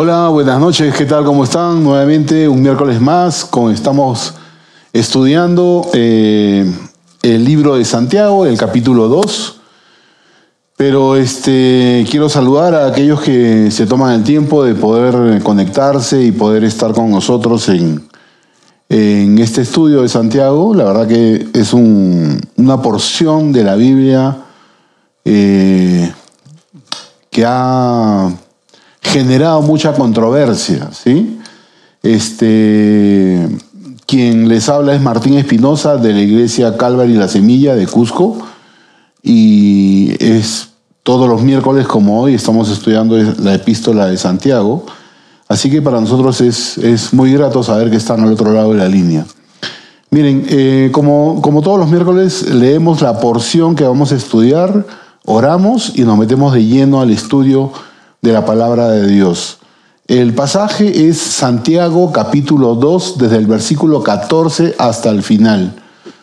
Hola, buenas noches, ¿qué tal? ¿Cómo están? Nuevamente un miércoles más, estamos estudiando eh, el libro de Santiago, el capítulo 2. Pero este, quiero saludar a aquellos que se toman el tiempo de poder conectarse y poder estar con nosotros en, en este estudio de Santiago. La verdad que es una porción de la Biblia eh, que ha generado mucha controversia, ¿sí? Este, quien les habla es Martín Espinosa de la iglesia Calvary La Semilla de Cusco y es todos los miércoles como hoy estamos estudiando la epístola de Santiago, así que para nosotros es, es muy grato saber que están al otro lado de la línea. Miren, eh, como, como todos los miércoles leemos la porción que vamos a estudiar, oramos y nos metemos de lleno al estudio de la palabra de Dios. El pasaje es Santiago capítulo 2, desde el versículo 14 hasta el final,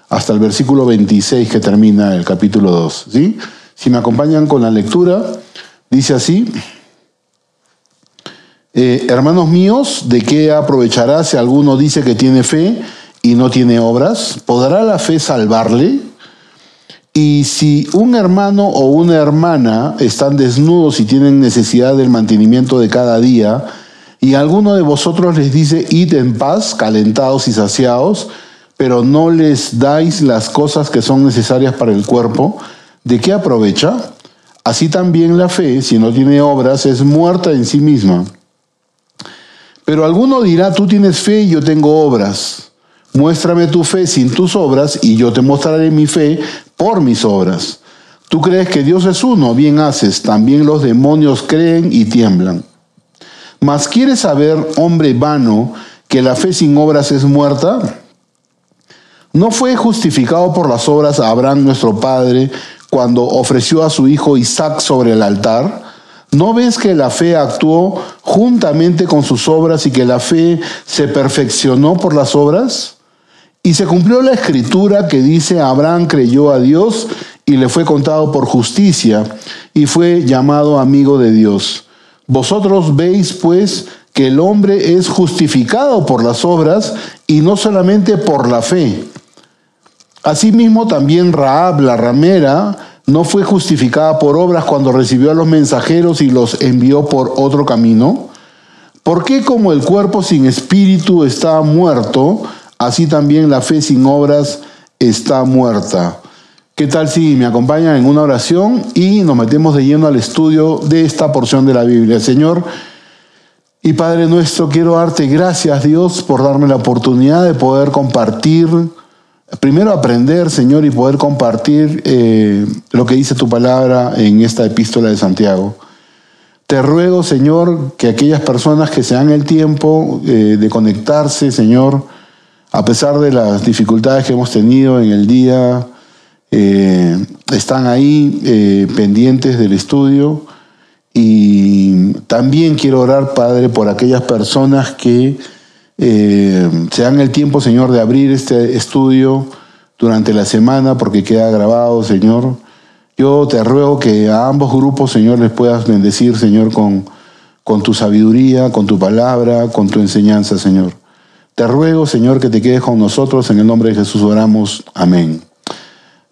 hasta el versículo 26 que termina el capítulo 2. ¿sí? Si me acompañan con la lectura, dice así, eh, hermanos míos, ¿de qué aprovechará si alguno dice que tiene fe y no tiene obras? ¿Podrá la fe salvarle? Y si un hermano o una hermana están desnudos y tienen necesidad del mantenimiento de cada día, y alguno de vosotros les dice, id en paz, calentados y saciados, pero no les dais las cosas que son necesarias para el cuerpo, ¿de qué aprovecha? Así también la fe, si no tiene obras, es muerta en sí misma. Pero alguno dirá, tú tienes fe y yo tengo obras. Muéstrame tu fe sin tus obras y yo te mostraré mi fe por mis obras. Tú crees que Dios es uno, bien haces, también los demonios creen y tiemblan. Mas ¿quieres saber, hombre vano, que la fe sin obras es muerta? ¿No fue justificado por las obras Abraham nuestro padre cuando ofreció a su hijo Isaac sobre el altar? ¿No ves que la fe actuó juntamente con sus obras y que la fe se perfeccionó por las obras? Y se cumplió la escritura que dice, Abraham creyó a Dios y le fue contado por justicia y fue llamado amigo de Dios. Vosotros veis pues que el hombre es justificado por las obras y no solamente por la fe. Asimismo también Raab la ramera no fue justificada por obras cuando recibió a los mensajeros y los envió por otro camino. ¿Por qué como el cuerpo sin espíritu está muerto, así también la fe sin obras está muerta. ¿Qué tal si me acompañan en una oración y nos metemos de lleno al estudio de esta porción de la Biblia? Señor y Padre nuestro, quiero darte gracias Dios por darme la oportunidad de poder compartir, primero aprender Señor y poder compartir eh, lo que dice tu palabra en esta epístola de Santiago. Te ruego Señor que aquellas personas que se dan el tiempo eh, de conectarse Señor, a pesar de las dificultades que hemos tenido en el día, eh, están ahí eh, pendientes del estudio. Y también quiero orar, Padre, por aquellas personas que eh, se dan el tiempo, Señor, de abrir este estudio durante la semana porque queda grabado, Señor. Yo te ruego que a ambos grupos, Señor, les puedas bendecir, Señor, con, con tu sabiduría, con tu palabra, con tu enseñanza, Señor. Te ruego, Señor, que te quedes con nosotros. En el nombre de Jesús oramos. Amén.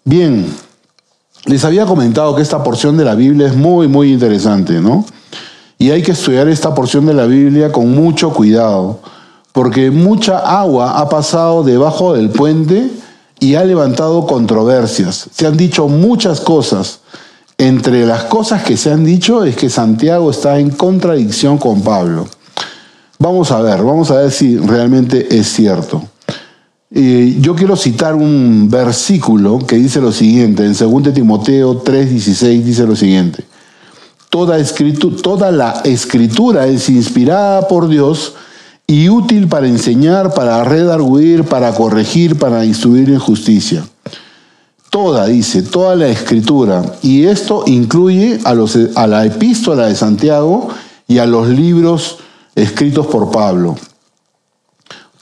Bien, les había comentado que esta porción de la Biblia es muy, muy interesante, ¿no? Y hay que estudiar esta porción de la Biblia con mucho cuidado, porque mucha agua ha pasado debajo del puente y ha levantado controversias. Se han dicho muchas cosas. Entre las cosas que se han dicho es que Santiago está en contradicción con Pablo. Vamos a ver, vamos a ver si realmente es cierto. yo quiero citar un versículo que dice lo siguiente, en 2 Timoteo 3:16 dice lo siguiente, toda, toda la escritura es inspirada por Dios y útil para enseñar, para redarguir, para corregir, para instruir en justicia. Toda, dice, toda la escritura. Y esto incluye a, los, a la epístola de Santiago y a los libros escritos por Pablo.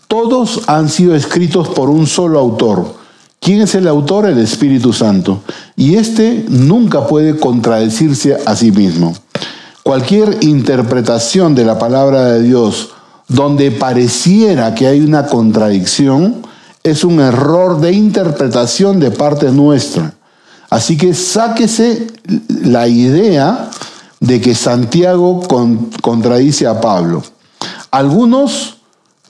Todos han sido escritos por un solo autor. ¿Quién es el autor? El Espíritu Santo. Y este nunca puede contradecirse a sí mismo. cualquier interpretación de la palabra de Dios donde pareciera que hay una contradicción, es un error de interpretación de parte nuestra. Así que sáquese la idea de que Santiago contradice a Pablo. Algunos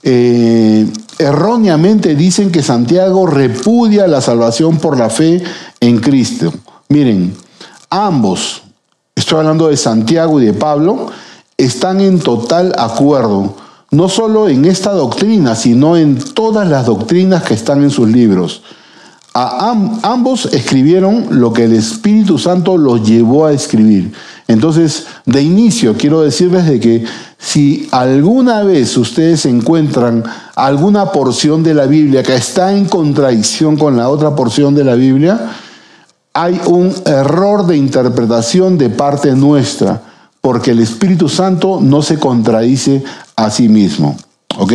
eh, erróneamente dicen que Santiago repudia la salvación por la fe en Cristo. Miren, ambos, estoy hablando de Santiago y de Pablo, están en total acuerdo, no solo en esta doctrina, sino en todas las doctrinas que están en sus libros. Ambos escribieron lo que el Espíritu Santo los llevó a escribir. Entonces, de inicio, quiero decirles de que si alguna vez ustedes encuentran alguna porción de la Biblia que está en contradicción con la otra porción de la Biblia, hay un error de interpretación de parte nuestra, porque el Espíritu Santo no se contradice a sí mismo. ¿Ok?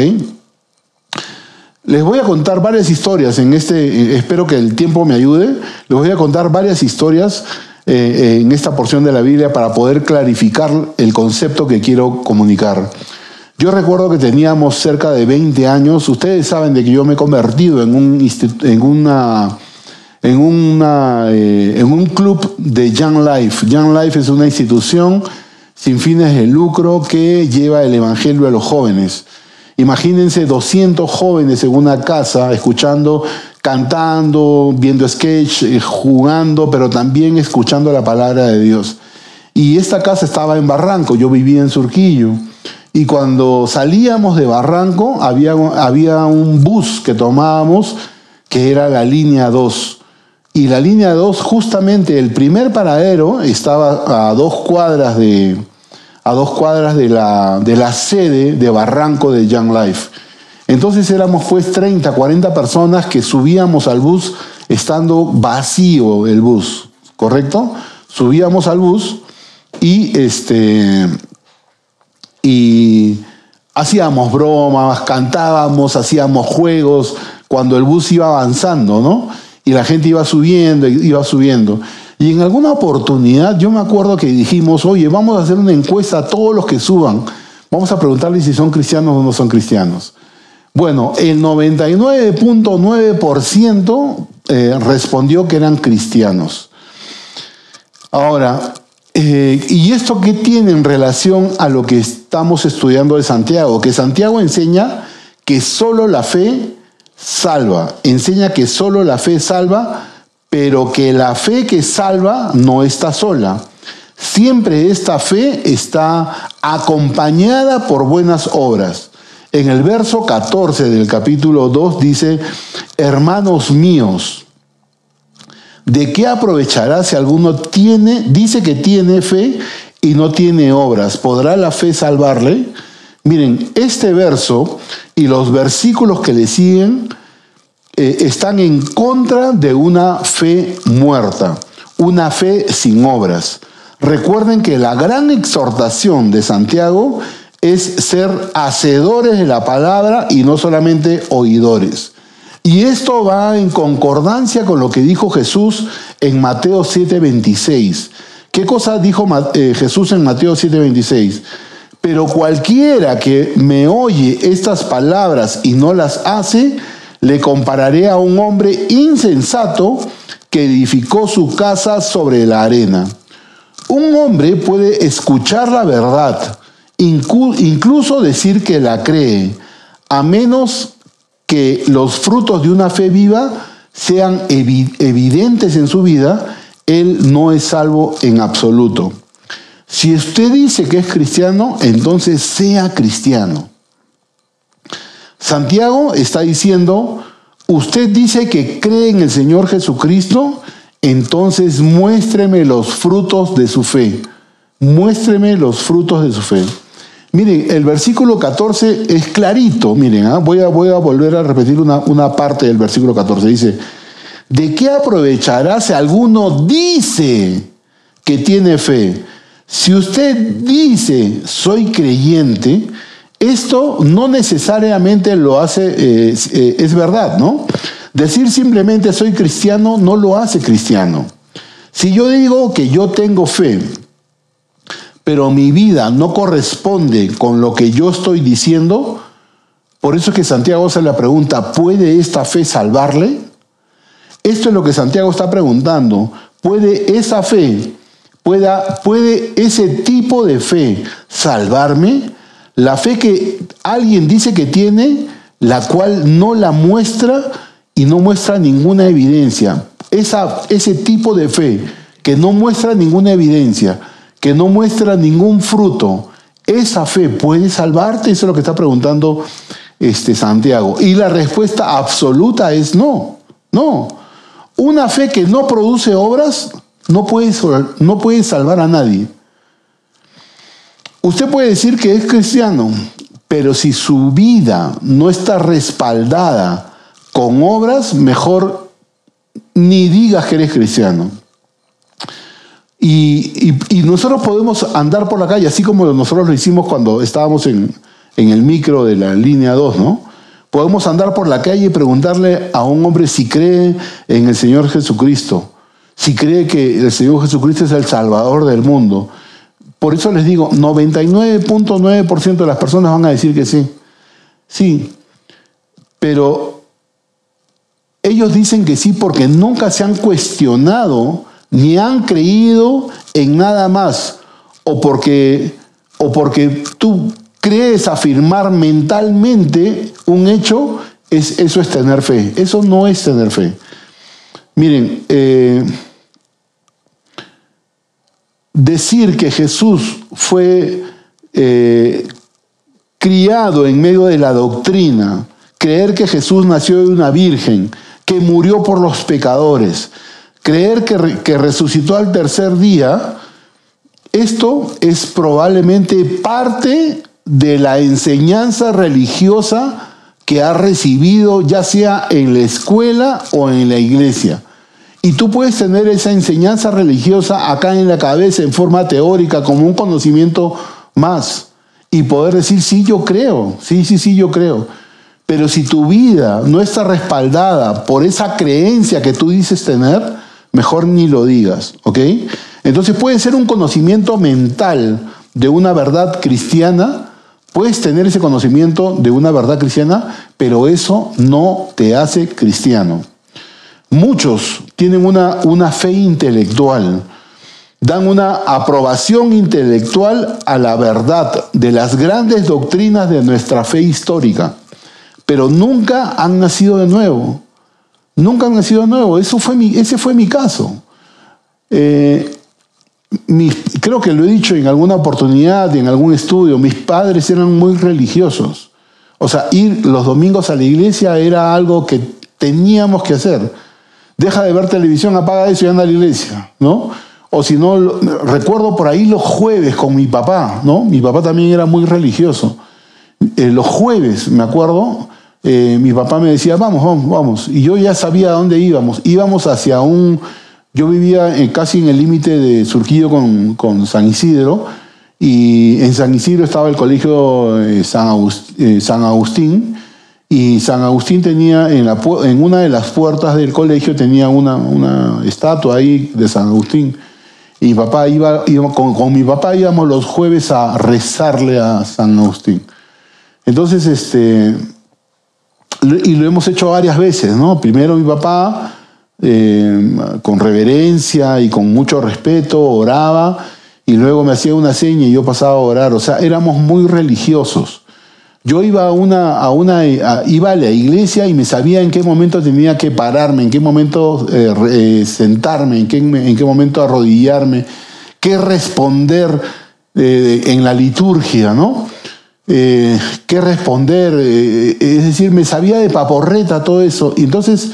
Les voy a contar varias historias en este, espero que el tiempo me ayude, les voy a contar varias historias eh, en esta porción de la Biblia para poder clarificar el concepto que quiero comunicar. Yo recuerdo que teníamos cerca de 20 años, ustedes saben de que yo me he convertido en un, en una, en, una, eh, en un club de Young Life. Young Life es una institución sin fines de lucro que lleva el Evangelio a los jóvenes. Imagínense 200 jóvenes en una casa escuchando, cantando, viendo sketch, eh, jugando, pero también escuchando la palabra de Dios. Y esta casa estaba en Barranco, yo vivía en Surquillo. Y cuando salíamos de Barranco había, había un bus que tomábamos que era la línea 2. Y la línea 2, justamente el primer paradero estaba a dos cuadras de, a dos cuadras de la, de la sede de Barranco de Young Life. Entonces éramos pues 30, 40 personas que subíamos al bus estando vacío el bus, ¿correcto? Subíamos al bus y este y hacíamos bromas, cantábamos, hacíamos juegos cuando el bus iba avanzando, ¿no? Y la gente iba subiendo, iba subiendo. Y en alguna oportunidad yo me acuerdo que dijimos, oye, vamos a hacer una encuesta a todos los que suban. Vamos a preguntarles si son cristianos o no son cristianos. Bueno, el 99.9% eh, respondió que eran cristianos. Ahora, eh, ¿y esto qué tiene en relación a lo que estamos estudiando de Santiago? Que Santiago enseña que solo la fe salva, enseña que solo la fe salva pero que la fe que salva no está sola. Siempre esta fe está acompañada por buenas obras. En el verso 14 del capítulo 2 dice, hermanos míos, ¿de qué aprovechará si alguno tiene, dice que tiene fe y no tiene obras? ¿Podrá la fe salvarle? Miren, este verso y los versículos que le siguen eh, están en contra de una fe muerta, una fe sin obras. Recuerden que la gran exhortación de Santiago es ser hacedores de la palabra y no solamente oidores. Y esto va en concordancia con lo que dijo Jesús en Mateo 7:26. ¿Qué cosa dijo eh, Jesús en Mateo 7:26? Pero cualquiera que me oye estas palabras y no las hace, le compararé a un hombre insensato que edificó su casa sobre la arena. Un hombre puede escuchar la verdad, incluso decir que la cree, a menos que los frutos de una fe viva sean evidentes en su vida, él no es salvo en absoluto. Si usted dice que es cristiano, entonces sea cristiano. Santiago está diciendo, usted dice que cree en el Señor Jesucristo, entonces muéstreme los frutos de su fe. Muéstreme los frutos de su fe. Miren, el versículo 14 es clarito. Miren, ¿ah? voy, a, volver a repetir una, una parte del versículo 14. Dice, ¿de qué aprovechará si alguno dice que tiene fe? Si usted dice, soy creyente, esto no necesariamente lo hace, eh, eh, es verdad, ¿no? Decir simplemente soy cristiano no lo hace cristiano. Si yo digo que yo tengo fe, pero mi vida no corresponde con lo que yo estoy diciendo, por eso es que Santiago se le pregunta, ¿puede esta fe salvarle? Esto es lo que Santiago está preguntando. ¿Puede esa fe, pueda, puede ese tipo de fe salvarme? La fe que alguien dice que tiene, la cual no la muestra y no muestra ninguna evidencia. Ese tipo de fe que no muestra ninguna evidencia, que no muestra ningún fruto, esa fe puede salvarte, eso es lo que está preguntando este Santiago. Y la respuesta absoluta es no, no. Una fe que no produce obras no puede, no puede salvar a nadie. Usted puede decir que es cristiano, pero si su vida no está respaldada con obras, mejor ni digas que eres cristiano. Y, nosotros podemos andar por la calle, así como nosotros lo hicimos cuando estábamos en, en el micro de la línea 2, ¿no? Podemos andar por la calle y preguntarle a un hombre si cree en el Señor Jesucristo, si cree que el Señor Jesucristo es el Salvador del mundo. Por eso les digo, 99.9% de las personas van a decir que sí. Sí, pero ellos dicen que sí porque nunca se han cuestionado ni han creído en nada más, o porque, o porque tú crees afirmar mentalmente un hecho, es, eso es tener fe. Eso no es tener fe. Miren, eh, decir que Jesús fue eh, criado en medio de la doctrina, creer que Jesús nació de una virgen, que murió por los pecadores, creer que, que resucitó al tercer día, esto es probablemente parte de la enseñanza religiosa que ha recibido ya sea en la escuela o en la iglesia. Y tú puedes tener esa enseñanza religiosa acá en la cabeza en forma teórica como un conocimiento más y poder decir, sí, yo creo, sí, sí, sí, yo creo. Pero si tu vida no está respaldada por esa creencia que tú dices tener, mejor ni lo digas, ¿ok? Entonces puede ser un conocimiento mental de una verdad cristiana, Puedes tener ese conocimiento de una verdad cristiana, pero eso no te hace cristiano. Muchos tienen una, una fe intelectual, dan una aprobación intelectual a la verdad de las grandes doctrinas de nuestra fe histórica, pero nunca han nacido de nuevo. Nunca han nacido de nuevo. Eso fue mi, ese fue mi caso. Eh, creo que lo he dicho en alguna oportunidad, en algún estudio, mis padres eran muy religiosos. O sea, ir los domingos a la iglesia era algo que teníamos que hacer. Deja de ver televisión, apaga eso y anda a la iglesia, ¿no? O si no, recuerdo por ahí los jueves con mi papá, ¿no? Mi papá también era muy religioso. Eh, los jueves, me acuerdo, eh, mi papá me decía, vamos, vamos, vamos. Y yo ya sabía a dónde íbamos. Íbamos hacia un, yo vivía casi en el límite de Surquillo con, San Isidro y en San Isidro estaba el colegio eh, eh, San, Agustín, y San Agustín tenía en, la, en, una de las puertas del colegio tenía una, estatua ahí de San Agustín. Y papá iba, con, con, mi papá íbamos los jueves a rezarle a San Agustín. Entonces, este, y lo hemos hecho varias veces, ¿no? Primero mi papá eh, con reverencia y con mucho respeto, oraba y luego me hacía una seña y yo pasaba a orar. O sea, éramos muy religiosos. Yo iba a una, a una iba a la iglesia y me sabía en qué momento tenía que pararme, en qué momento eh, eh, sentarme, en qué, en qué momento arrodillarme, qué responder en la liturgia, ¿no? qué responder, es decir, me sabía de paporreta todo eso. Y entonces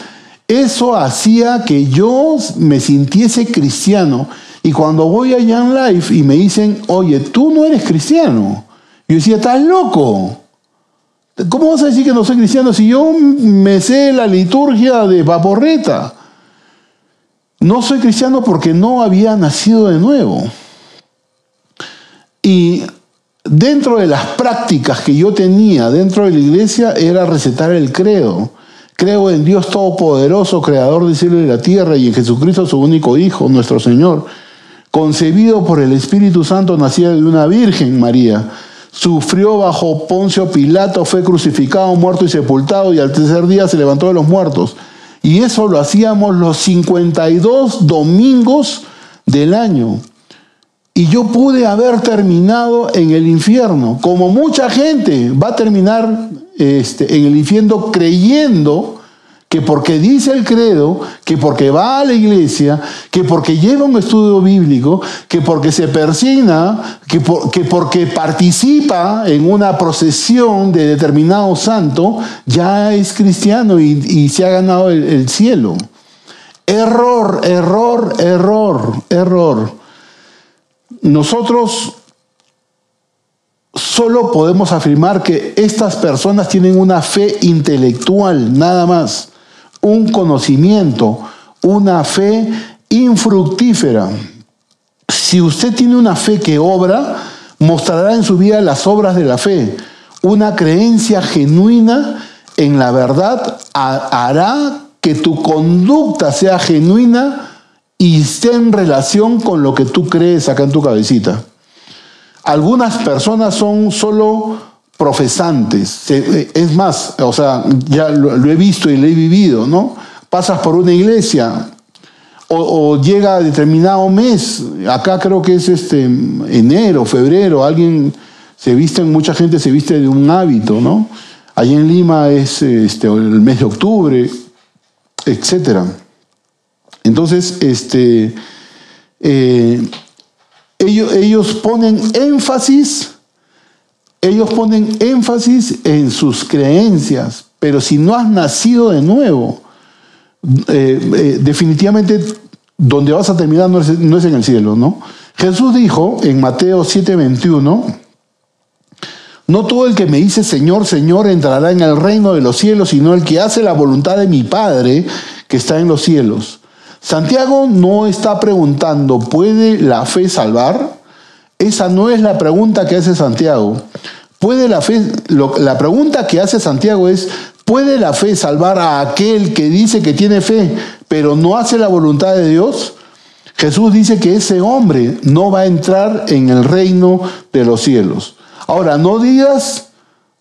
eso hacía que yo me sintiese cristiano. Y cuando voy a Young Life y me dicen, oye, tú no eres cristiano, yo decía, estás loco. ¿Cómo vas a decir que no soy cristiano si yo me sé la liturgia de Vaporreta? No soy cristiano porque no había nacido de nuevo. Y dentro de las prácticas que yo tenía dentro de la iglesia era recetar el credo. Creo en Dios Todopoderoso, Creador del cielo y de la tierra, y en Jesucristo, su único Hijo, nuestro Señor, concebido por el Espíritu Santo, nacida de una Virgen María. Sufrió bajo Poncio Pilato, fue crucificado, muerto y sepultado, y al tercer día se levantó de los muertos. Y eso lo hacíamos los 52 domingos del año. Y yo pude haber terminado en el infierno, como mucha gente va a terminar este, en el infierno creyendo que porque dice el credo, que porque va a la iglesia, que porque lleva un estudio bíblico, que porque se persigna, que, porque participa en una procesión de determinado santo, ya es cristiano y, se ha ganado el cielo. Error, error, error, error. Nosotros solo podemos afirmar que estas personas tienen una fe intelectual, nada más un conocimiento, una fe infructífera. Si usted tiene una fe que obra, mostrará en su vida las obras de la fe. Una creencia genuina en la verdad hará que tu conducta sea genuina y esté en relación con lo que tú crees acá en tu cabecita. Algunas personas son solo profesantes. Eh, es más, o sea, ya lo, he visto y lo he vivido, ¿no? Pasas por una iglesia o, llega a determinado mes, acá creo que es este enero, febrero, alguien se viste, mucha gente se viste de un hábito, ¿no? Allí en Lima es este, el mes de octubre, etc. Entonces, este, eh, ellos, ellos ponen énfasis ellos ponen énfasis en sus creencias, pero si no has nacido de nuevo, eh, eh, definitivamente donde vas a terminar no es, en el cielo, ¿no? Jesús dijo en Mateo 7:21, no todo el que me dice Señor, Señor entrará en el reino de los cielos, sino el que hace la voluntad de mi Padre que está en los cielos. Santiago no está preguntando, ¿puede la fe salvar? Esa no es la pregunta que hace Santiago. ¿Puede la fe, la pregunta que hace Santiago es, ¿puede la fe salvar a aquel que dice que tiene fe, pero no hace la voluntad de Dios? Jesús dice que ese hombre no va a entrar en el reino de los cielos. Ahora, no digas,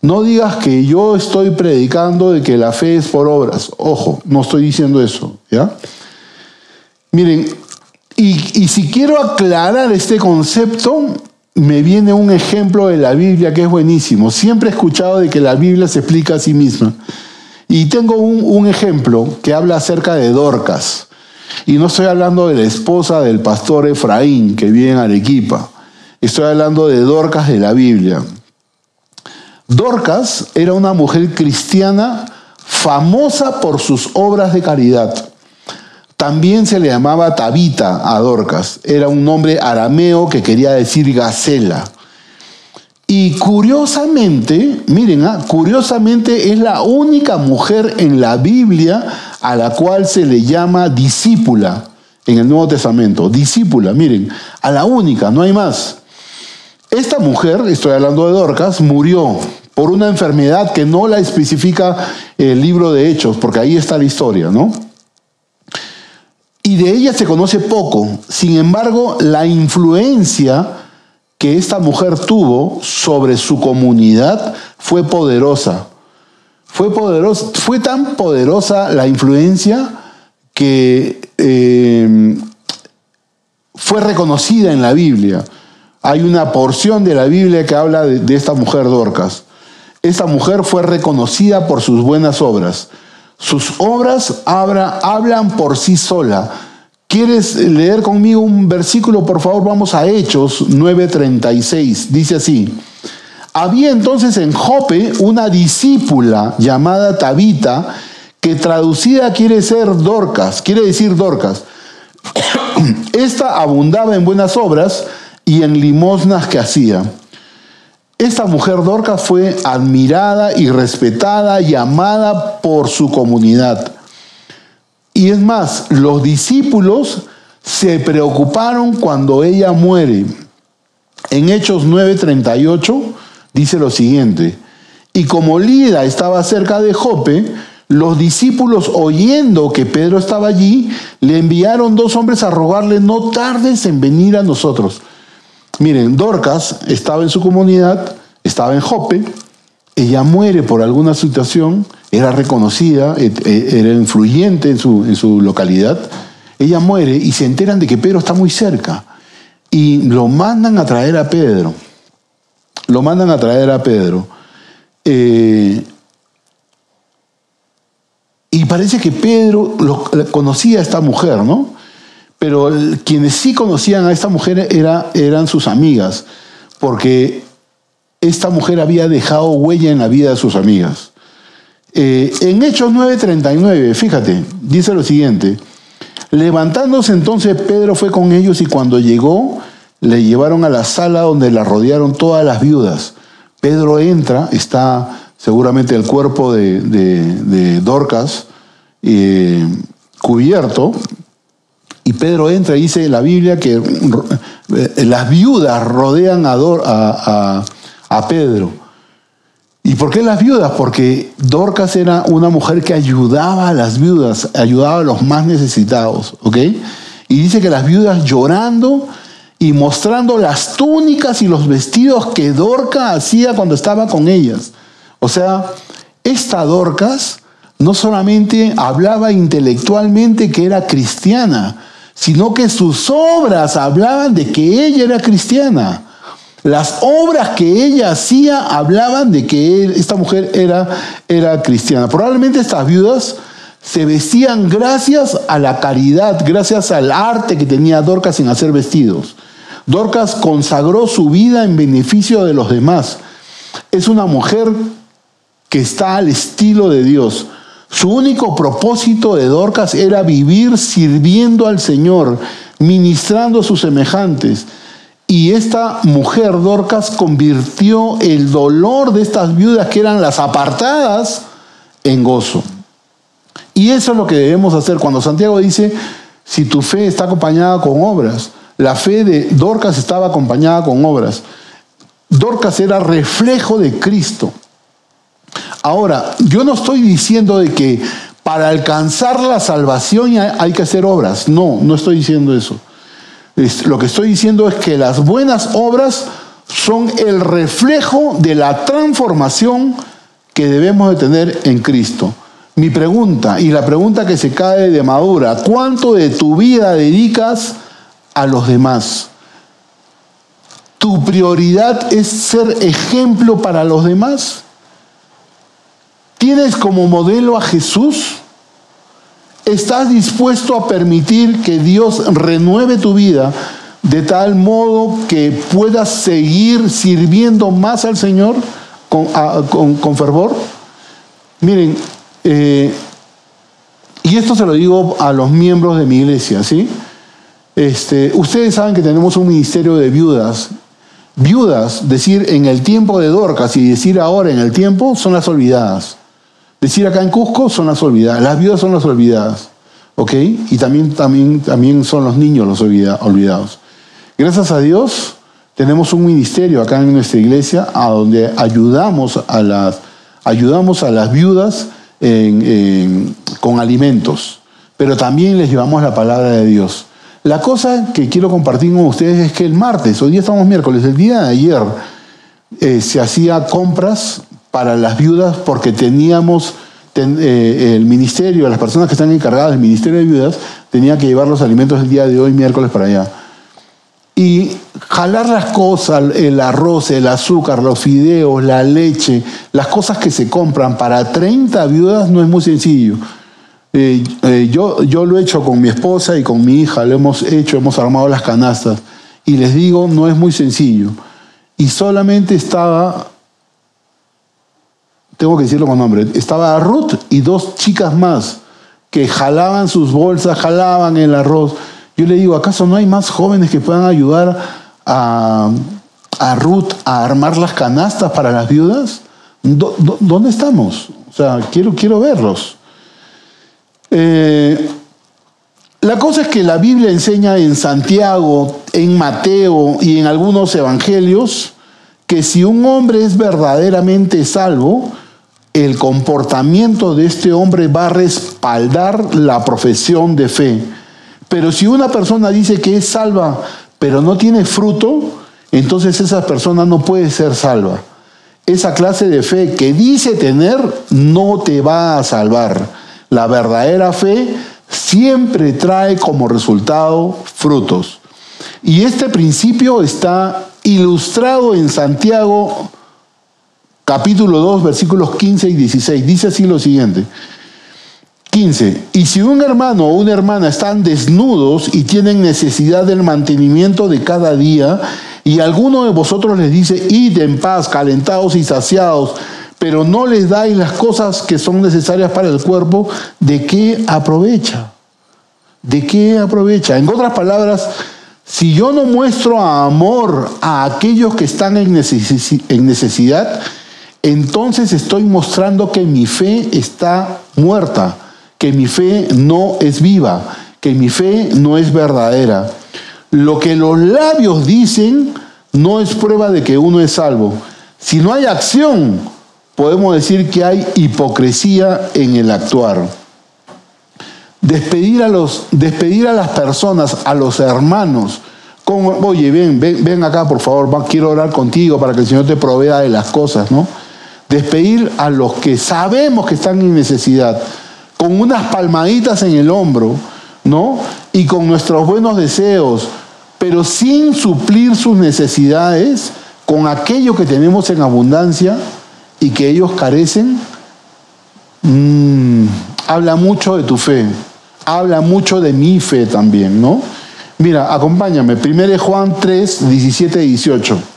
no digas que yo estoy predicando de que la fe es por obras. Ojo, no estoy diciendo eso, ¿ya? Miren, y, si quiero aclarar este concepto, me viene un ejemplo de la Biblia que es buenísimo. Siempre he escuchado de que la Biblia se explica a sí misma. Y tengo un, ejemplo que habla acerca de Dorcas. Y no estoy hablando de la esposa del pastor Efraín que vive en Arequipa. Estoy hablando de Dorcas de la Biblia. Dorcas era una mujer cristiana famosa por sus obras de caridad. También se le llamaba Tabita a Dorcas. Era un nombre arameo que quería decir gacela. Y curiosamente, miren, ah, curiosamente es la única mujer en la Biblia a la cual se le llama discípula en el Nuevo Testamento. Discípula, miren, a la única, no hay más. Esta mujer, estoy hablando de Dorcas, murió por una enfermedad que no la especifica el libro de Hechos, porque ahí está la historia, ¿no? Y de ella se conoce poco. Sin embargo, la influencia que esta mujer tuvo sobre su comunidad fue poderosa. Fue, poderosa, fue tan poderosa la influencia que eh, fue reconocida en la Biblia. Hay una porción de la Biblia que habla de esta mujer Dorcas. Esta mujer fue reconocida por sus buenas obras. Sus obras hablan por sí sola. ¿Quieres leer conmigo un versículo? Por favor, vamos a Hechos 9:36. Dice así. Había entonces en Jope una discípula llamada Tabita, que traducida quiere ser Dorcas, quiere decir Dorcas. Esta abundaba en buenas obras y en limosnas que hacía. Esta mujer Dorcas fue admirada y respetada y amada por su comunidad. Y es más, los discípulos se preocuparon cuando ella muere. En Hechos 9:38 dice lo siguiente, y como Lida estaba cerca de Jope, Los discípulos, oyendo que Pedro estaba allí, le enviaron dos hombres a rogarle, no tardes en venir a nosotros. Miren, Dorcas estaba en su comunidad, estaba en Jope, ella muere por alguna situación, era reconocida, e, e, era influyente en su, en su localidad, ella muere y se enteran de que Pedro está muy cerca y lo mandan a traer a Pedro. Lo mandan a traer a Pedro. Eh, y parece que Pedro conocía a esta mujer, ¿no? Pero quienes sí conocían a esta mujer era, eran sus amigas, porque esta mujer había dejado huella en la vida de sus amigas. Eh, en Hechos 9:39, fíjate, dice lo siguiente, levantándose entonces Pedro fue con ellos y cuando llegó le llevaron a la sala donde la rodearon todas las viudas. Pedro entra, está seguramente el cuerpo de, Dorcas eh, cubierto, y Pedro entra y dice en la Biblia que eh, las viudas rodean a, a, Pedro. ¿Y por qué las viudas? Porque Dorcas era una mujer que ayudaba a las viudas, ayudaba a los más necesitados, ¿ok? Y dice que las viudas llorando y mostrando las túnicas y los vestidos que Dorca hacía cuando estaba con ellas. O sea, esta Dorcas no solamente hablaba intelectualmente que era cristiana, sino que sus obras hablaban de que ella era cristiana. Las obras que ella hacía hablaban de que esta mujer era, era cristiana. Probablemente estas viudas se vestían gracias a la caridad, gracias al arte que tenía Dorcas en hacer vestidos. Dorcas consagró su vida en beneficio de los demás. Es una mujer que está al estilo de Dios. Su único propósito de Dorcas era vivir sirviendo al Señor, ministrando a sus semejantes. Y esta mujer, Dorcas, convirtió el dolor de estas viudas que eran las apartadas en gozo. Y eso es lo que debemos hacer cuando Santiago dice, si tu fe está acompañada con obras. La fe de Dorcas estaba acompañada con obras. Dorcas era reflejo de Cristo. Ahora, yo no estoy diciendo de que para alcanzar la salvación hay que hacer obras. No, no estoy diciendo eso. Lo que estoy diciendo es que las buenas obras son el reflejo de la transformación que debemos de tener en Cristo. Mi pregunta, y la pregunta que se cae de madura, ¿cuánto de tu vida dedicas a los demás? ¿Tu prioridad es ser ejemplo para los demás? ¿Tienes como modelo a Jesús? ¿Estás dispuesto a permitir que Dios renueve tu vida de tal modo que puedas seguir sirviendo más al Señor con, fervor? Miren, eh, y esto se lo digo a los miembros de mi iglesia, ¿sí? Este, ustedes saben que tenemos un ministerio de viudas. Viudas, decir en el tiempo de Dorcas y decir ahora en el tiempo, son las olvidadas. Decir acá en Cusco son las olvidadas, las viudas son las olvidadas, ¿ok? Y también, también, también son los niños los olvidados. Gracias a Dios tenemos un ministerio acá en nuestra iglesia a donde ayudamos a las, ayudamos a las viudas con alimentos, pero también les llevamos la palabra de Dios. La cosa que quiero compartir con ustedes es que el martes, hoy día estamos miércoles, el día de ayer eh, se hacía compras para las viudas porque teníamos eh, el ministerio, las personas que están encargadas del ministerio de viudas, tenía que llevar los alimentos el día de hoy, miércoles, para allá. Y jalar las cosas, el arroz, el azúcar, los fideos, la leche, las cosas que se compran para 30 viudas no es muy sencillo. Eh, eh, yo, yo lo he hecho con mi esposa y con mi hija, lo hemos hecho, hemos armado las canastas. Y les digo, no es muy sencillo. Y solamente estaba tengo que decirlo con nombre, estaba Ruth y dos chicas más que jalaban sus bolsas, jalaban el arroz. Yo le digo, ¿acaso no hay más jóvenes que puedan ayudar a, Ruth a armar las canastas para las viudas? ¿Dónde estamos? O sea, quiero, quiero verlos. Eh, la cosa es que la Biblia enseña en Santiago, en Mateo y en algunos evangelios que si un hombre es verdaderamente salvo, el comportamiento de este hombre va a respaldar la profesión de fe. Pero si una persona dice que es salva, pero no tiene fruto, entonces esa persona no puede ser salva. Esa clase de fe que dice tener no te va a salvar. La verdadera fe siempre trae como resultado frutos. Y este principio está ilustrado en Santiago capítulo 2 versículos 15 y 16. Dice así lo siguiente. 15. Y si un hermano o una hermana están desnudos y tienen necesidad del mantenimiento de cada día, y alguno de vosotros les dice, id en paz, calentados y saciados, pero no les dais las cosas que son necesarias para el cuerpo, ¿de qué aprovecha? ¿De qué aprovecha? En otras palabras, si yo no muestro amor a aquellos que están en necesidad, entonces estoy mostrando que mi fe está muerta, que mi fe no es viva, que mi fe no es verdadera. Lo que los labios dicen no es prueba de que uno es salvo. Si no hay acción, podemos decir que hay hipocresía en el actuar. Despedir a, los, despedir a las personas, a los hermanos, oye, ven, ven, ven acá por favor, quiero orar contigo para que el Señor te provea de las cosas, ¿no? Despedir a los que sabemos que están en necesidad, con unas palmaditas en el hombro, ¿no? Y con nuestros buenos deseos, pero sin suplir sus necesidades con aquello que tenemos en abundancia y que ellos carecen, mm, habla mucho de tu fe, habla mucho de mi fe también, ¿no? Mira, acompáñame, 1 Juan 3, 17 y 18.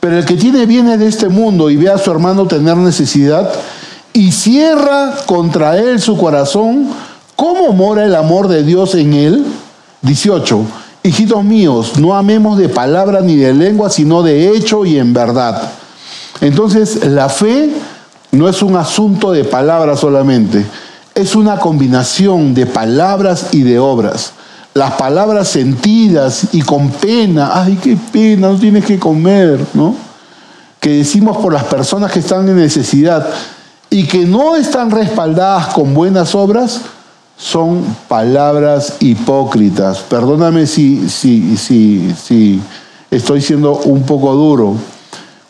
Pero el que tiene bienes de este mundo y ve a su hermano tener necesidad y cierra contra él su corazón, ¿cómo mora el amor de Dios en él? 18. Hijitos míos, no amemos de palabra ni de lengua, sino de hecho y en verdad. Entonces, la fe no es un asunto de palabras solamente, es una combinación de palabras y de obras. Las palabras sentidas y con pena, ay, qué pena, no tienes que comer, ¿no? Que decimos por las personas que están en necesidad y que no están respaldadas con buenas obras, son palabras hipócritas. Perdóname si, si, si, si estoy siendo un poco duro.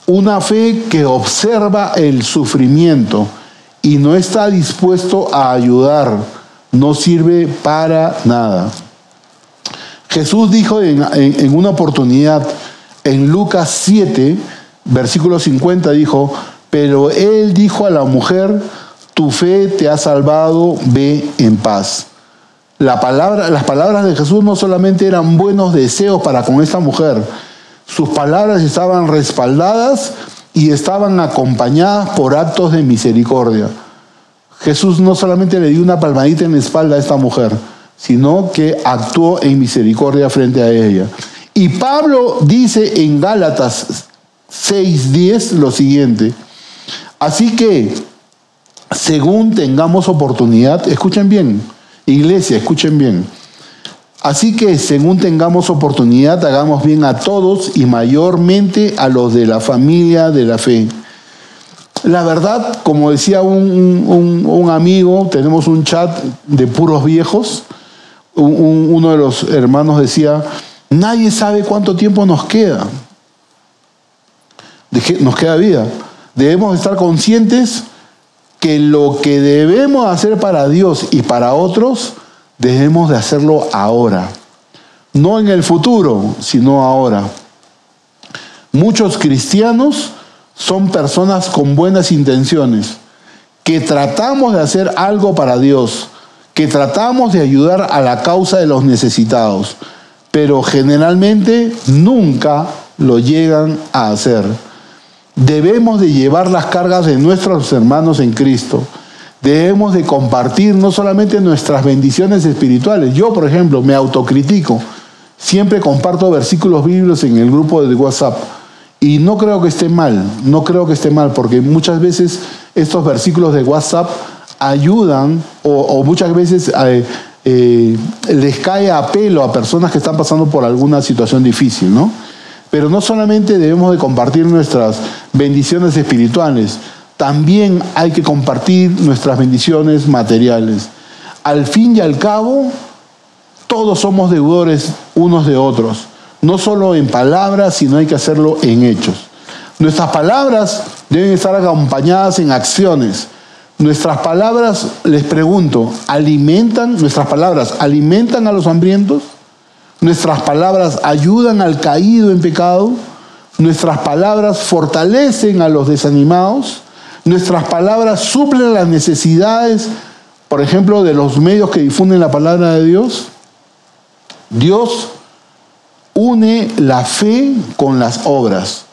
Una fe que observa el sufrimiento y no está dispuesto a ayudar no sirve para nada. Jesús dijo en, una oportunidad, en Lucas 7, versículo 50, dijo, pero él dijo a la mujer, tu fe te ha salvado, ve en paz. La palabra, las palabras de Jesús no solamente eran buenos deseos para con esta mujer, sus palabras estaban respaldadas y estaban acompañadas por actos de misericordia. Jesús no solamente le dio una palmadita en la espalda a esta mujer, sino que actuó en misericordia frente a ella. Y Pablo dice en Gálatas 6:10 lo siguiente, así que según tengamos oportunidad, escuchen bien, iglesia, escuchen bien. Así que según tengamos oportunidad, hagamos bien a todos y mayormente a los de la familia de la fe. La verdad, como decía un, amigo, tenemos un chat de puros viejos, uno de los hermanos decía, nadie sabe cuánto tiempo nos queda. Nos queda vida. Debemos estar conscientes que lo que debemos hacer para Dios y para otros, debemos de hacerlo ahora. No en el futuro, sino ahora. Muchos cristianos son personas con buenas intenciones, que tratamos de hacer algo para Dios, que tratamos de ayudar a la causa de los necesitados, pero generalmente nunca lo llegan a hacer. Debemos de llevar las cargas de nuestros hermanos en Cristo. Debemos de compartir no solamente nuestras bendiciones espirituales. Yo, por ejemplo, me autocritico. Siempre comparto versículos bíblicos en el grupo de WhatsApp. Y no creo que esté mal, no creo que esté mal, porque muchas veces estos versículos de WhatsApp ayudan o, muchas veces eh, eh, les cae a pelo a personas que están pasando por alguna situación difícil, ¿no? Pero no solamente debemos de compartir nuestras bendiciones espirituales, también hay que compartir nuestras bendiciones materiales. Al fin y al cabo, todos somos deudores unos de otros, no solo en palabras, sino hay que hacerlo en hechos. Nuestras palabras deben estar acompañadas en acciones. Nuestras palabras, les pregunto, ¿alimentan, nuestras palabras alimentan a los hambrientos? ¿Nuestras palabras ayudan al caído en pecado? ¿Nuestras palabras fortalecen a los desanimados? Nuestras palabras suplen las necesidades, por ejemplo, de los medios que difunden la palabra de Dios. Dios une la fe con las obras.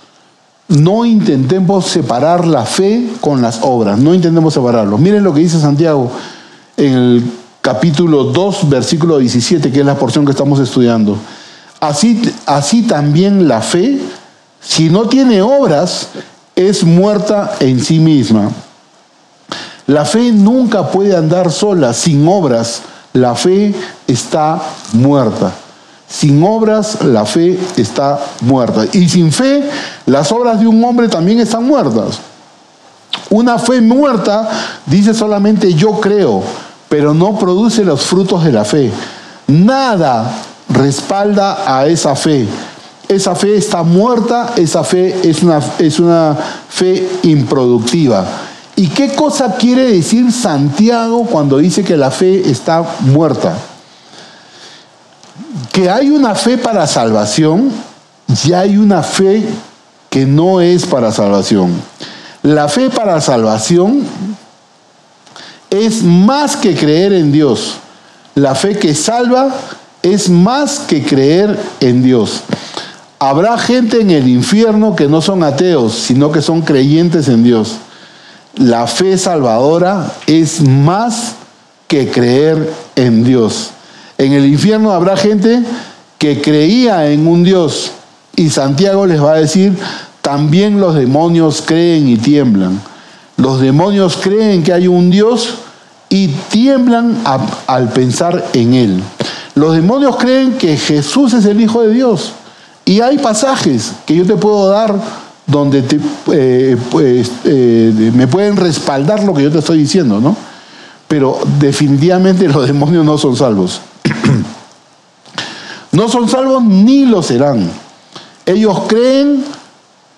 No intentemos separar la fe con las obras, no intentemos separarlo. Miren lo que dice Santiago en el capítulo 2, versículo 17, que es la porción que estamos estudiando. Así, así también la fe, si no tiene obras, es muerta en sí misma. La fe nunca puede andar sola, sin obras. La fe está muerta. Sin obras, la fe está muerta. Y sin fe, las obras de un hombre también están muertas. Una fe muerta dice solamente yo creo, pero no produce los frutos de la fe. Nada respalda a esa fe esa fe está muerta, esa fe es una, es una fe improductiva. ¿Y qué cosa quiere decir Santiago cuando dice que la fe está muerta? Que hay una fe para salvación y hay una fe que no es para salvación. La fe para salvación es más que creer en Dios. La fe que salva es más que creer en Dios. Habrá gente en el infierno que no son ateos, sino que son creyentes en Dios. La fe salvadora es más que creer en Dios. En el infierno habrá gente que creía en un Dios y Santiago les va a decir, también los demonios creen y tiemblan. Los demonios creen que hay un Dios y tiemblan al pensar en Él. Los demonios creen que Jesús es el Hijo de Dios y hay pasajes que yo te puedo dar donde eh, pues, eh, me pueden respaldar lo que yo te estoy diciendo, ¿no? Pero definitivamente los demonios no son salvos. no son salvos ni lo serán. Ellos creen,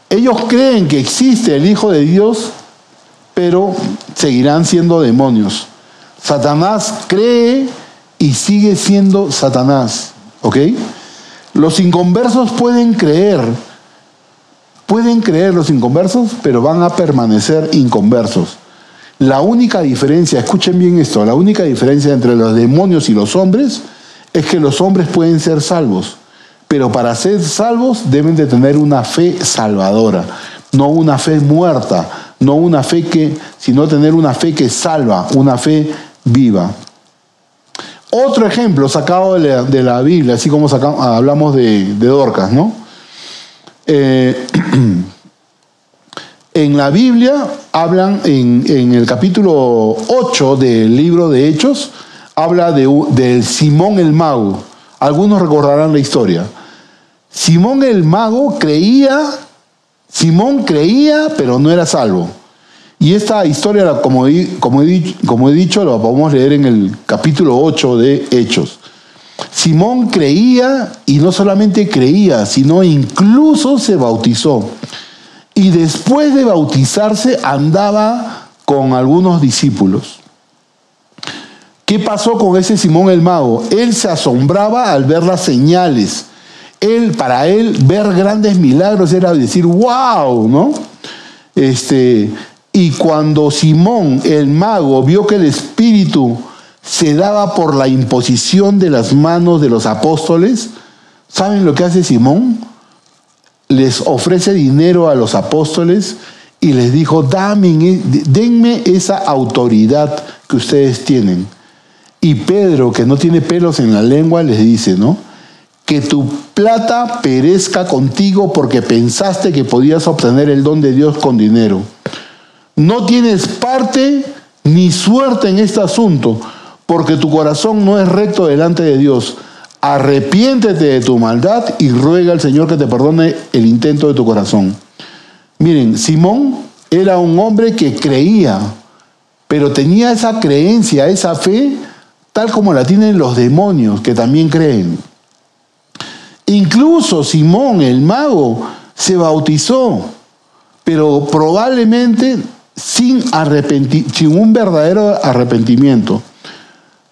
ellos creen que existe el Hijo de Dios, pero seguirán siendo demonios. Satanás cree y sigue siendo Satanás, ¿ok? Los inconversos pueden creer, pueden creer los inconversos, pero van a permanecer inconversos. La única diferencia, escuchen bien esto, la única diferencia entre los demonios y los hombres es que los hombres pueden ser salvos, pero para ser salvos deben de tener una fe salvadora, no una fe muerta, no una fe que, sino tener una fe que salva, una fe viva. Otro ejemplo sacado de la, Biblia, así como hablamos de, Dorcas, ¿no? Eh, en la Biblia hablan, en, el capítulo 8 del libro de Hechos, habla de, Simón el Mago. Algunos recordarán la historia. Simón el Mago creía, Simón creía, pero no era salvo. Y esta historia, como he, como, como he dicho, la podemos leer en el capítulo 8 de Hechos. Simón creía y no solamente creía, sino incluso se bautizó. Y después de bautizarse andaba con algunos discípulos. ¿Qué pasó con ese Simón el mago? Él se asombraba al ver las señales. Él, para él, ver grandes milagros era decir, wow, ¿no? Este, y cuando Simón el mago vio que el Espíritu se daba por la imposición de las manos de los apóstoles, ¿saben lo que hace Simón? Les ofrece dinero a los apóstoles y les dijo, Dame, denme esa autoridad que ustedes tienen. Y Pedro, que no tiene pelos en la lengua, les dice, ¿no? Que tu plata perezca contigo porque pensaste que podías obtener el don de Dios con dinero. No tienes parte ni suerte en este asunto, porque tu corazón no es recto delante de Dios. Arrepiéntete de tu maldad y ruega al Señor que te perdone el intento de tu corazón. Miren, Simón era un hombre que creía, pero tenía esa creencia, esa fe, tal como la tienen los demonios que también creen. Incluso Simón el mago se bautizó, pero probablemente sin, sin un verdadero arrepentimiento.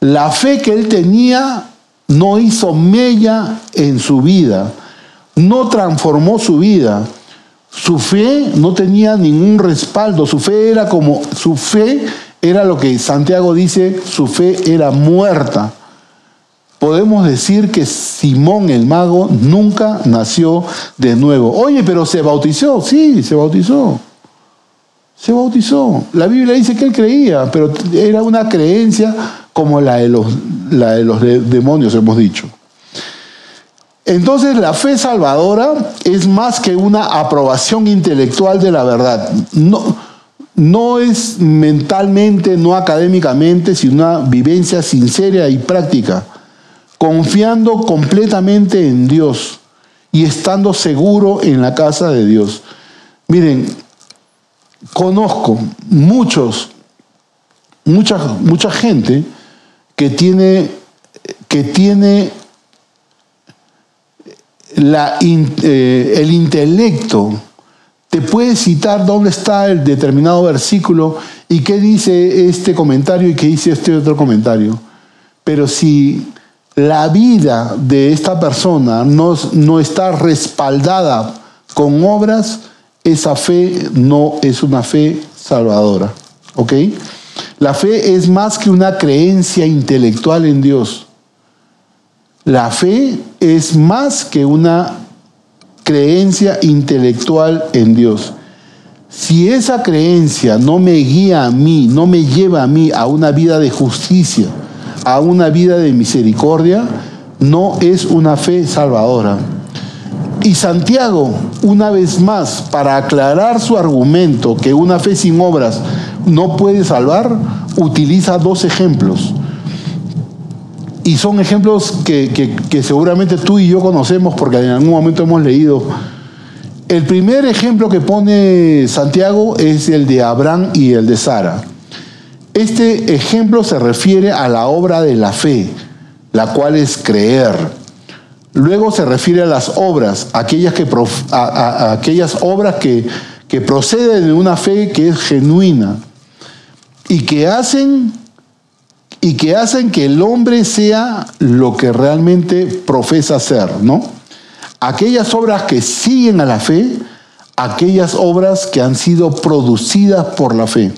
La fe que él tenía no hizo mella en su vida, no transformó su vida. Su fe no tenía ningún respaldo, su fe era como, su fe era lo que Santiago dice, su fe era muerta. Podemos decir que Simón el mago nunca nació de nuevo. Oye, pero se bautizó, sí, se bautizó. Se bautizó. La Biblia dice que él creía, pero era una creencia como la de los, la de los demonios, hemos dicho. Entonces la fe salvadora es más que una aprobación intelectual de la verdad. No, no es mentalmente, no académicamente, sino una vivencia sincera y práctica, confiando completamente en Dios y estando seguro en la casa de Dios. Miren, conozco muchos, mucha, mucha gente que tiene, que tiene eh, el intelecto, te puede citar dónde está el determinado versículo y qué dice este comentario y qué dice este otro comentario. Pero si la vida de esta persona no, no está respaldada con obras, esa fe no es una fe salvadora. ¿Ok? La fe es más que una creencia intelectual en Dios. La fe es más que una creencia intelectual en Dios. Si esa creencia no me guía a mí, no me lleva a mí a una vida de justicia, a una vida de misericordia, no es una fe salvadora. Y Santiago, una vez más, para aclarar su argumento que una fe sin obras no puede salvar, utiliza dos ejemplos. Y son ejemplos que, seguramente tú y yo conocemos porque en algún momento hemos leído. El primer ejemplo que pone Santiago es el de Abraham y el de Sara. Este ejemplo se refiere a la obra de la fe, la cual es creer. Luego se refiere a las obras, aquellas, que, aquellas obras que, que proceden de una fe que es genuina y que hacen y que hacen que el hombre sea lo que realmente profesa ser, ¿no? Aquellas obras que siguen a la fe, aquellas obras que han sido producidas por la fe.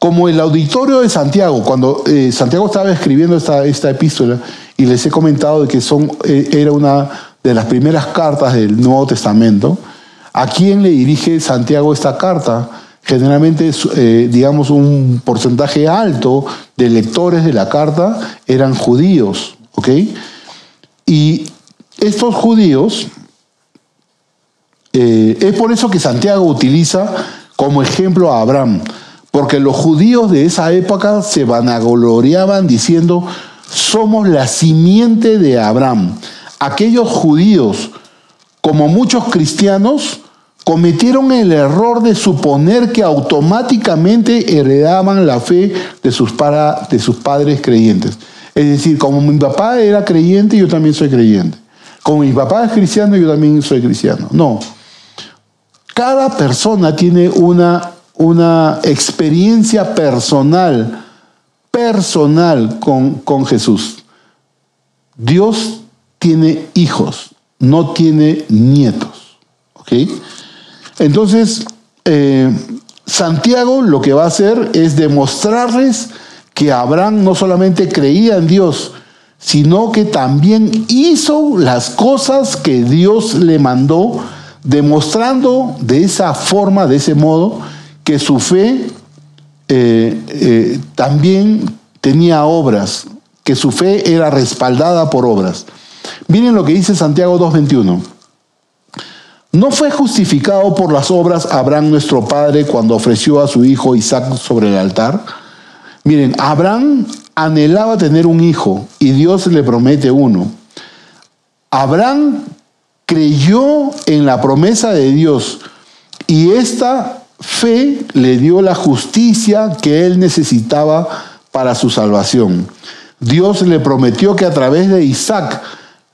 Como el auditorio de Santiago, cuando eh, Santiago estaba escribiendo esta, esta, epístola, y les he comentado de que son, eh, era una de las primeras cartas del Nuevo Testamento, ¿a quién le dirige Santiago esta carta? Generalmente, eh, digamos, un porcentaje alto de lectores de la carta eran judíos, ¿ok? Y estos judíos, eh, es por eso que Santiago utiliza como ejemplo a Abraham, porque los judíos de esa época se vanagloriaban diciendo, somos la simiente de Abraham. Aquellos judíos, como muchos cristianos, cometieron el error de suponer que automáticamente heredaban la fe de sus, de sus padres creyentes. Es decir, como mi papá era creyente, yo también soy creyente. Como mi papá es cristiano, yo también soy cristiano. No. Cada persona tiene una, una experiencia personal, personal con, con Jesús. Dios tiene hijos, no tiene nietos. ¿Ok? Entonces, eh, Santiago lo que va a hacer es demostrarles que Abraham no solamente creía en Dios, sino que también hizo las cosas que Dios le mandó, demostrando de esa forma, de ese modo, que su fe eh, eh, también tenía obras, que su fe era respaldada por obras. Miren lo que dice Santiago 2.21. ¿No fue justificado por las obras Abraham nuestro padre cuando ofreció a su hijo Isaac sobre el altar? Miren, Abraham anhelaba tener un hijo y Dios le promete uno. Abraham creyó en la promesa de Dios Y esta fe le dio la justicia que él necesitaba para su salvación. Dios le prometió que a través de Isaac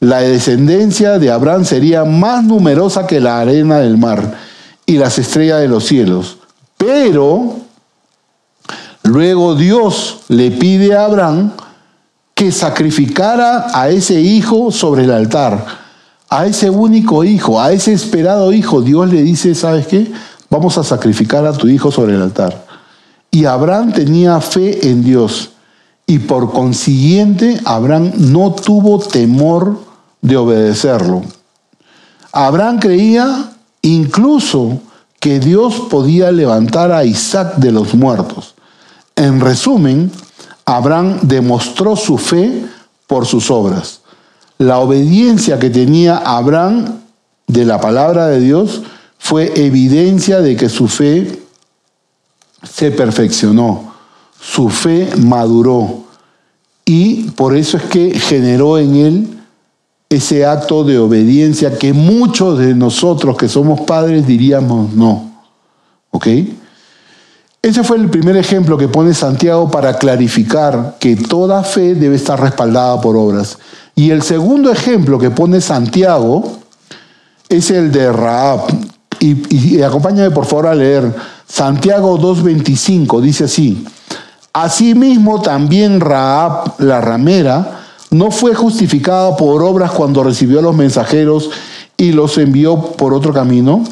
la descendencia de Abraham sería más numerosa que la arena del mar y las estrellas de los cielos. Pero luego Dios le pide a Abraham que sacrificara a ese hijo sobre el altar, a ese único hijo, a ese esperado hijo. Dios le dice, ¿sabes qué? Vamos a sacrificar a tu hijo sobre el altar. Y Abraham tenía fe en Dios. Y por consiguiente, Abraham no tuvo temor de obedecerlo. Abraham creía incluso que Dios podía levantar a Isaac de los muertos. En resumen, Abraham demostró su fe por sus obras. La obediencia que tenía Abraham de la palabra de Dios fue evidencia de que su fe se perfeccionó, su fe maduró y por eso es que generó en él ese acto de obediencia que muchos de nosotros que somos padres diríamos no. ¿Ok? Ese fue el primer ejemplo que pone Santiago para clarificar que toda fe debe estar respaldada por obras. Y el segundo ejemplo que pone Santiago es el de Raab. Y, acompáñame por favor a leer Santiago 2.25. Dice así. Asimismo también Raab, la ramera, no fue justificada por obras cuando recibió a los mensajeros y los envió por otro camino.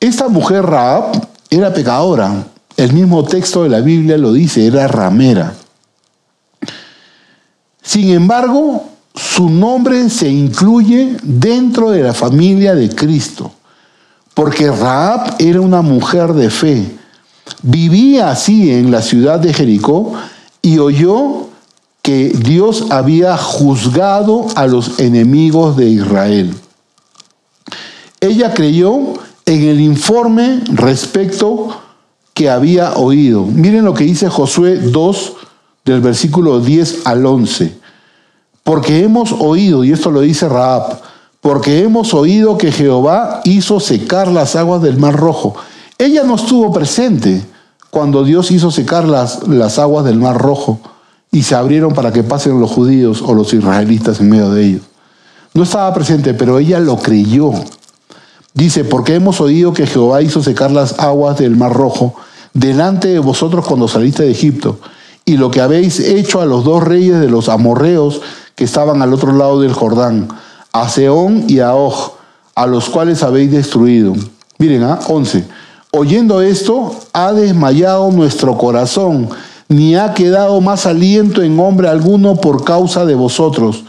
Esta mujer Raab era pecadora. El mismo texto de la Biblia lo dice, era ramera. Sin embargo, su nombre se incluye dentro de la familia de Cristo, porque Raab era una mujer de fe. Vivía así en la ciudad de Jericó y oyó que Dios había juzgado a los enemigos de Israel. Ella creyó en el informe respecto que había oído. Miren lo que dice Josué 2 del versículo 10 al 11. Porque hemos oído, y esto lo dice Raab, porque hemos oído que Jehová hizo secar las aguas del Mar Rojo. Ella no estuvo presente cuando Dios hizo secar las, las aguas del Mar Rojo y se abrieron para que pasen los judíos o los israelitas en medio de ellos. No estaba presente, pero ella lo creyó. Dice, porque hemos oído que Jehová hizo secar las aguas del Mar Rojo delante de vosotros cuando saliste de Egipto, y lo que habéis hecho a los dos reyes de los amorreos que estaban al otro lado del Jordán, a Seón y a Og, a los cuales habéis destruido. Miren, ¿ah? 11. Oyendo esto, ha desmayado nuestro corazón ni ha quedado más aliento en hombre alguno por causa de vosotros.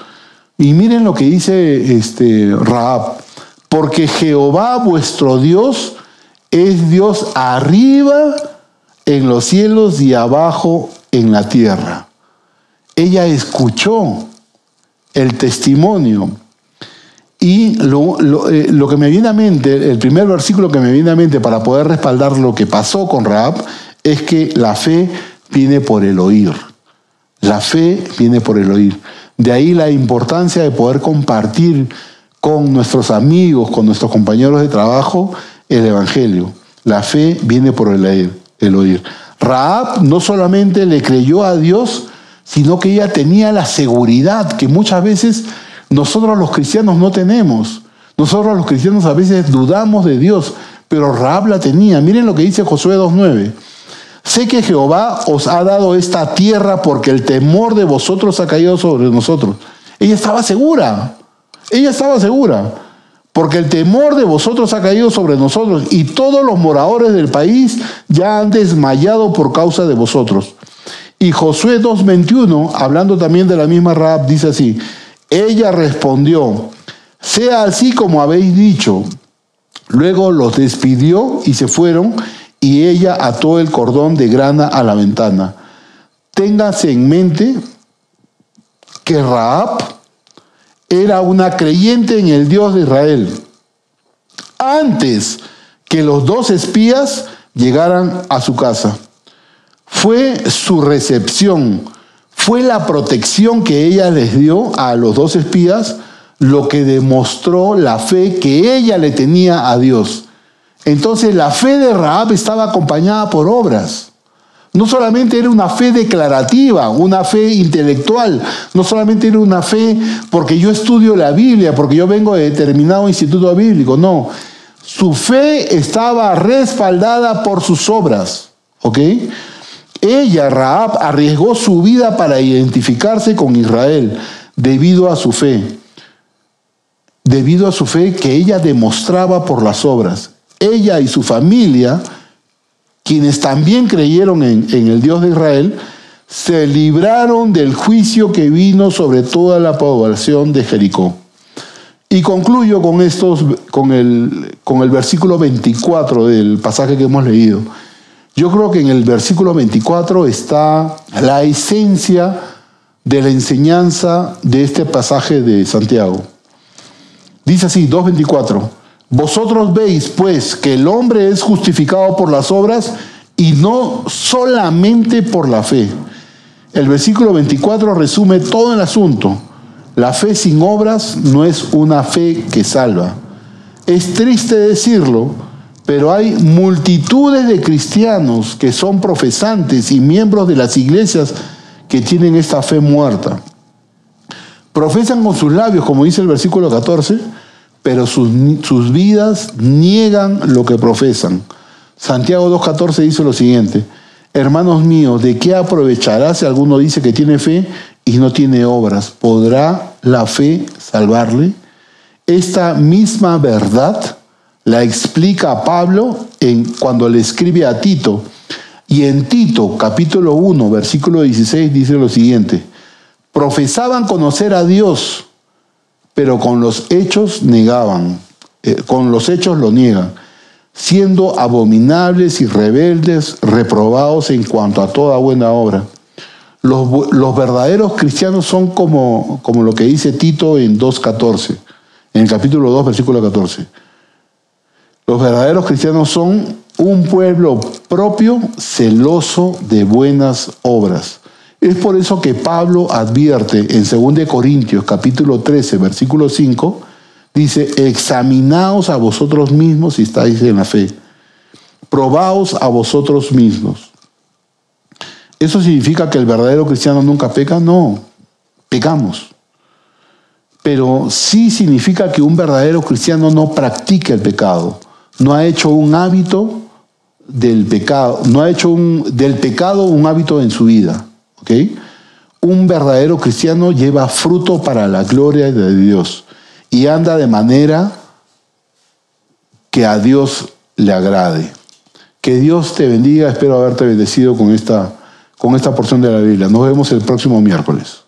Y miren lo que dice este Raab, porque Jehová vuestro Dios es Dios arriba en los cielos y abajo en la tierra. Ella escuchó el testimonio. Y lo, lo, eh, lo, que me viene a mente, el primer versículo que me viene a mente para poder respaldar lo que pasó con Raab, es que la fe viene por el oír. La fe viene por el oír. De ahí la importancia de poder compartir con nuestros amigos, con nuestros compañeros de trabajo, el Evangelio. La fe viene por el oír. El oír. Raab no solamente le creyó a Dios, sino que ella tenía la seguridad que muchas veces nosotros los cristianos no tenemos. Nosotros los cristianos a veces dudamos de Dios, pero Raab la tenía. Miren lo que dice Josué 2.9. Sé que Jehová os ha dado esta tierra porque el temor de vosotros ha caído sobre nosotros. Ella estaba segura, ella estaba segura, porque el temor de vosotros ha caído sobre nosotros y todos los moradores del país ya han desmayado por causa de vosotros. Y Josué 2.21, hablando también de la misma Raab, dice así, ella respondió, sea así como habéis dicho. Luego los despidió y se fueron y ella ató el cordón de grana a la ventana. Téngase en mente que Raab era una creyente en el Dios de Israel. Antes que los dos espías llegaran a su casa. Fue su recepción, fue la protección que ella les dio a los dos espías lo que demostró la fe que ella le tenía a Dios. Entonces la fe de Raab estaba acompañada por obras. No solamente era una fe declarativa, una fe intelectual, no solamente era una fe porque yo estudio la Biblia, porque yo vengo de determinado instituto bíblico, no. Su fe estaba respaldada por sus obras, ¿ok? Ella, Raab, arriesgó su vida para identificarse con Israel debido a su fe, debido a su fe que ella demostraba por las obras. Ella y su familia quienes también creyeron en, el Dios de Israel, se libraron del juicio que vino sobre toda la población de Jericó. Y concluyo con, estos, con, el, con el versículo 24 del pasaje que hemos leído. Yo creo que en el versículo 24 está la esencia de la enseñanza de este pasaje de Santiago. Dice así, 2.24. Vosotros veis, pues, que el hombre es justificado por las obras y no solamente por la fe. El versículo 24 resume todo el asunto. La fe sin obras no es una fe que salva. Es triste decirlo, pero hay multitudes de cristianos que son profesantes y miembros de las iglesias que tienen esta fe muerta. Profesan con sus labios, como dice el versículo 14, pero sus, sus vidas niegan lo que profesan. Santiago 2.14 dice lo siguiente, hermanos míos, ¿de qué aprovechará si alguno dice que tiene fe y no tiene obras? ¿Podrá la fe salvarle? Esta misma verdad la explica Pablo en, cuando le escribe a Tito. Y en Tito, capítulo 1, versículo 16, dice lo siguiente, profesaban conocer a Dios, pero con los hechos negaban, eh, con los hechos lo niegan, siendo abominables y rebeldes, reprobados en cuanto a toda buena obra. Los, verdaderos cristianos son como, como lo que dice Tito en 2.14, en el capítulo 2, versículo 14. Los verdaderos cristianos son un pueblo propio, celoso de buenas obras. Es por eso que Pablo advierte en 2 Corintios capítulo 13, versículo 5, dice, examinaos a vosotros mismos si estáis en la fe. Probaos a vosotros mismos. ¿Eso significa que el verdadero cristiano nunca peca? No, pecamos. Pero sí significa que un verdadero cristiano no practica el pecado, no ha hecho un hábito del pecado, no ha hecho un, del pecado un hábito en su vida. Un verdadero cristiano lleva fruto para la gloria de Dios y anda de manera que a Dios le agrade. Que Dios te bendiga, espero haberte bendecido con esta, con esta porción de la Biblia. Nos vemos el próximo miércoles.